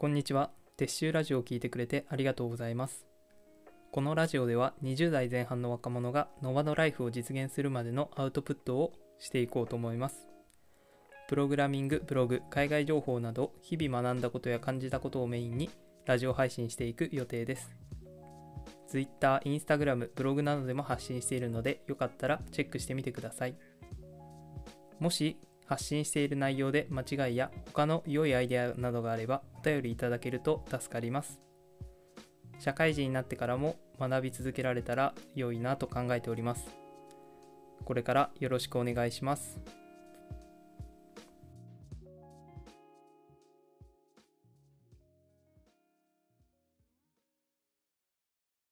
こんにちは。撤収ラジオを聞いてくれてありがとうございます。このラジオでは20代前半の若者がノバドライフを実現するまでのアウトプットをしていこうと思います。プログラミング、ブログ、海外情報など日々学んだことや感じたことをメインにラジオ配信していく予定です。Twitter、Instagram、ブログなどでも発信しているのでよかったらチェックしてみてください。もし発信している内容で間違いや他の良いアイデアなどがあればお便りいただけると助かります。社会人になってからも学び続けられたら良いなと考えております。これからよろしくお願いします。